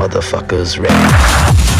motherfuckers ready?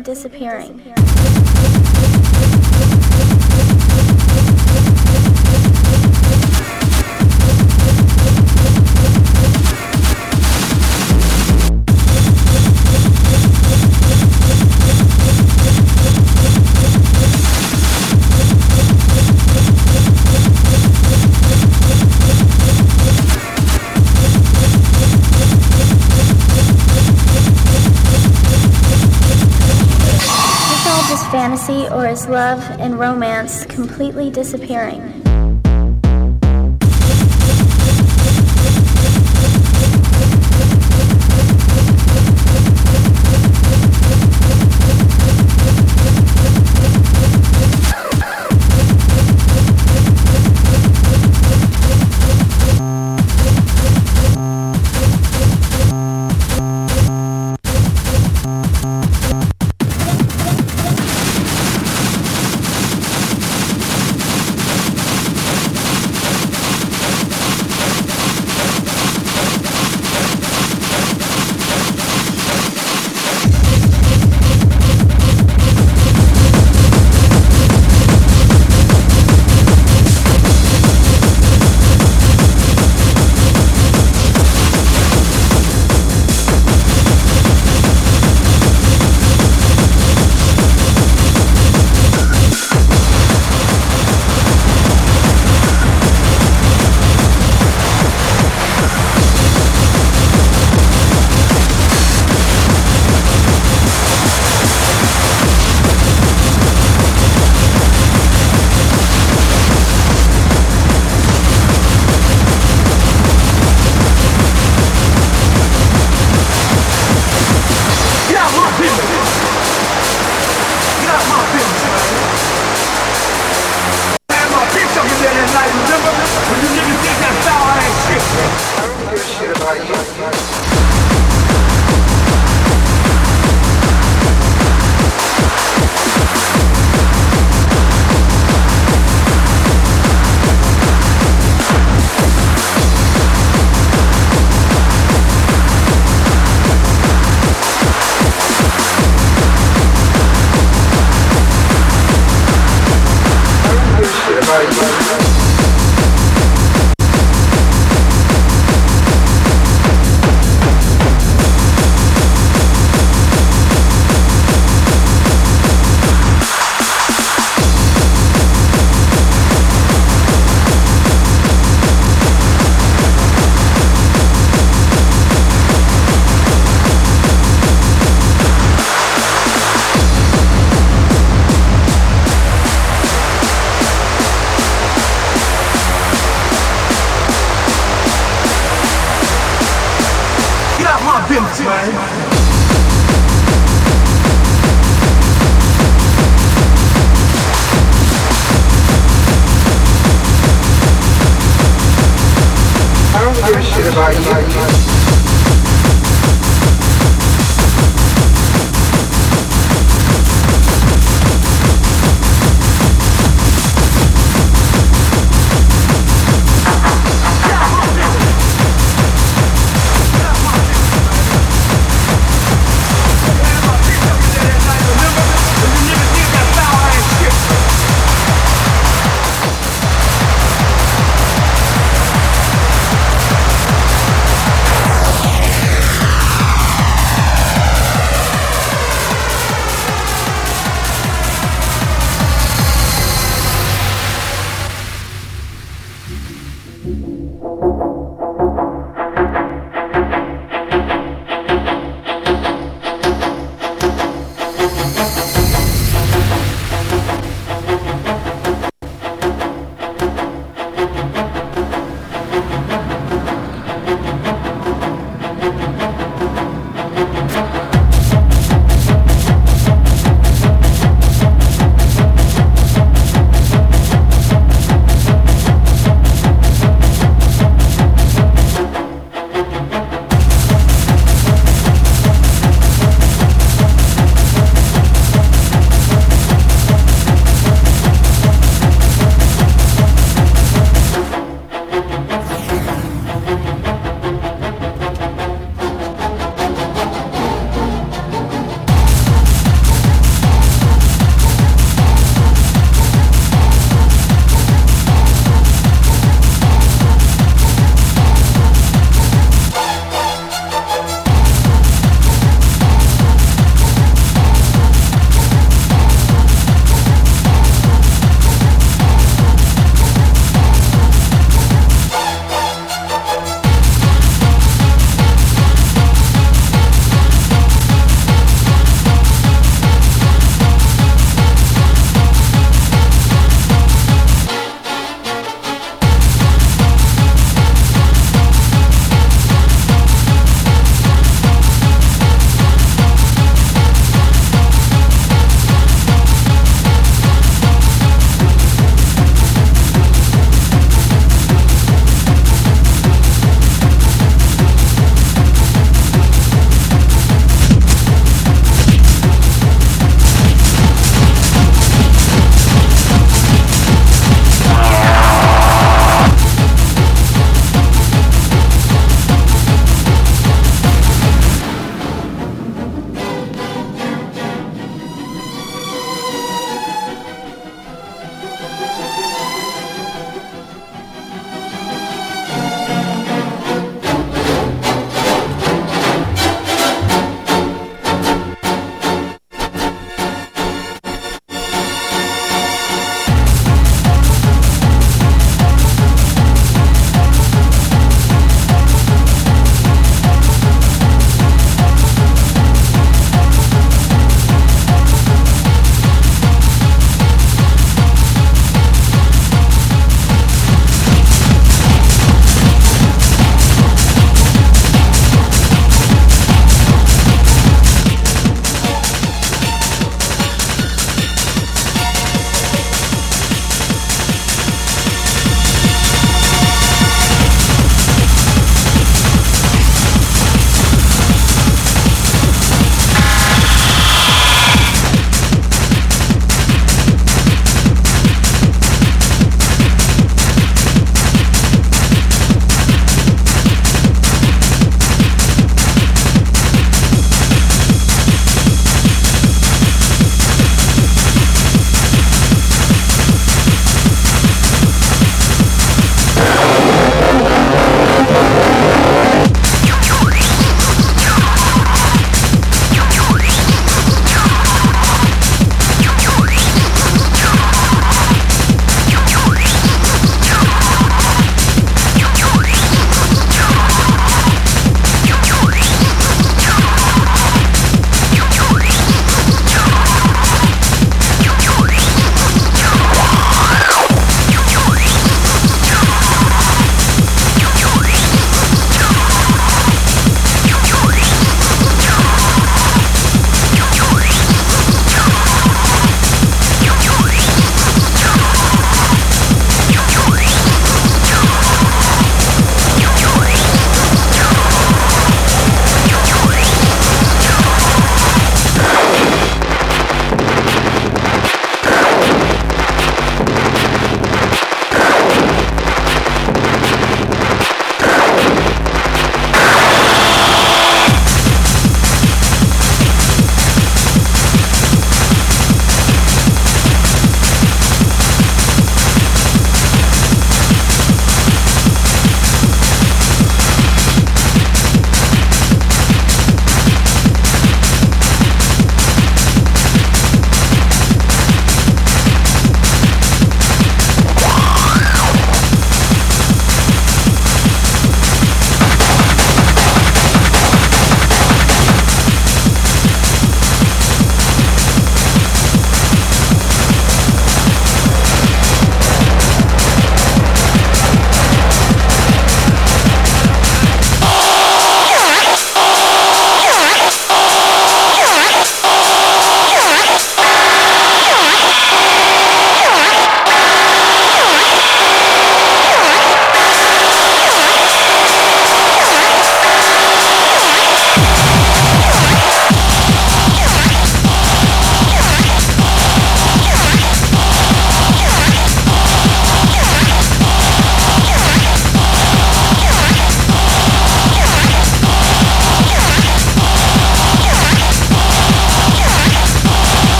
Disappearing. Fantasy or his love and romance completely disappearing.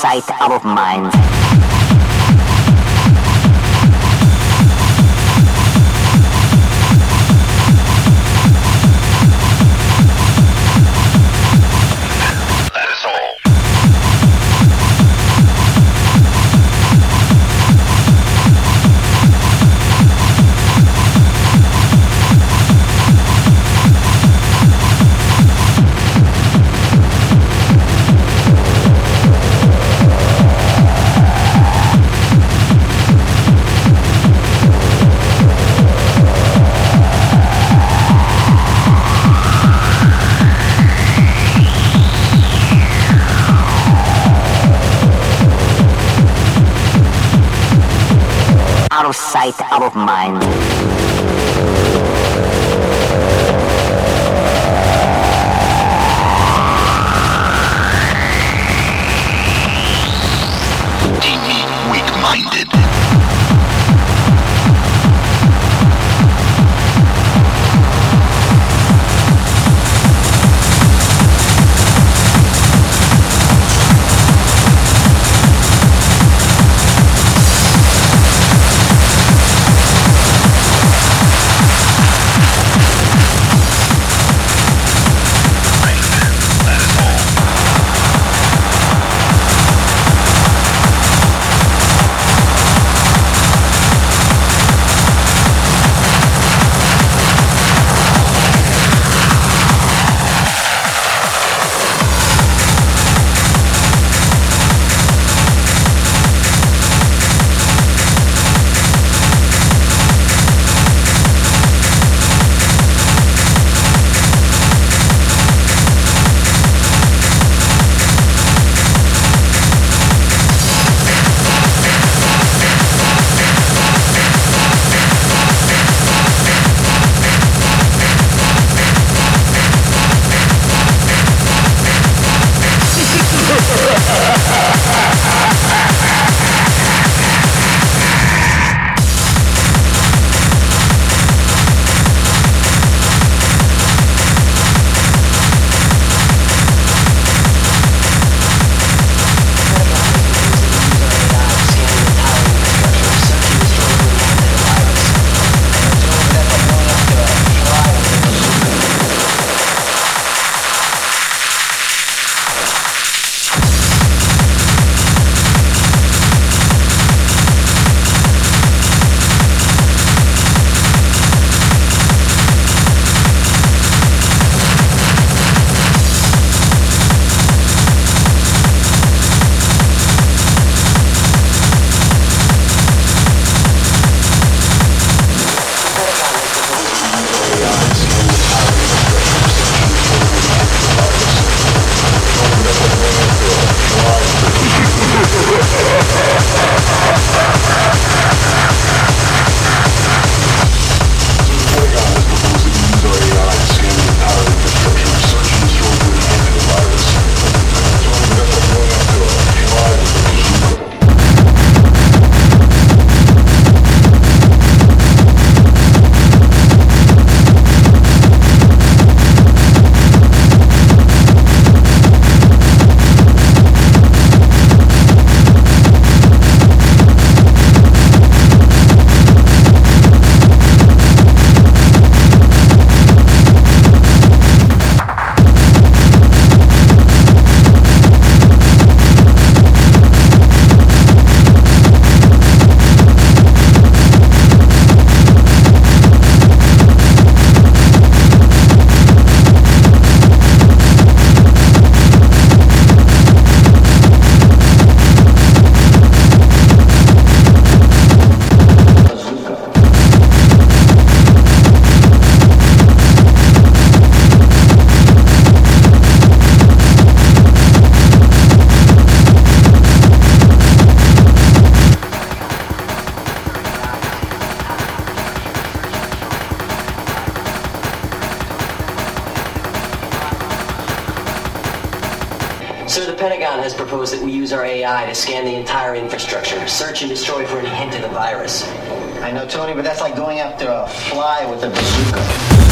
Sight, out of mind. Sir, the Pentagon has proposed that we use our AI to scan the entire infrastructure, search and destroy for any hint of the virus. I know, Tony, but that's like going after a fly with a bazooka.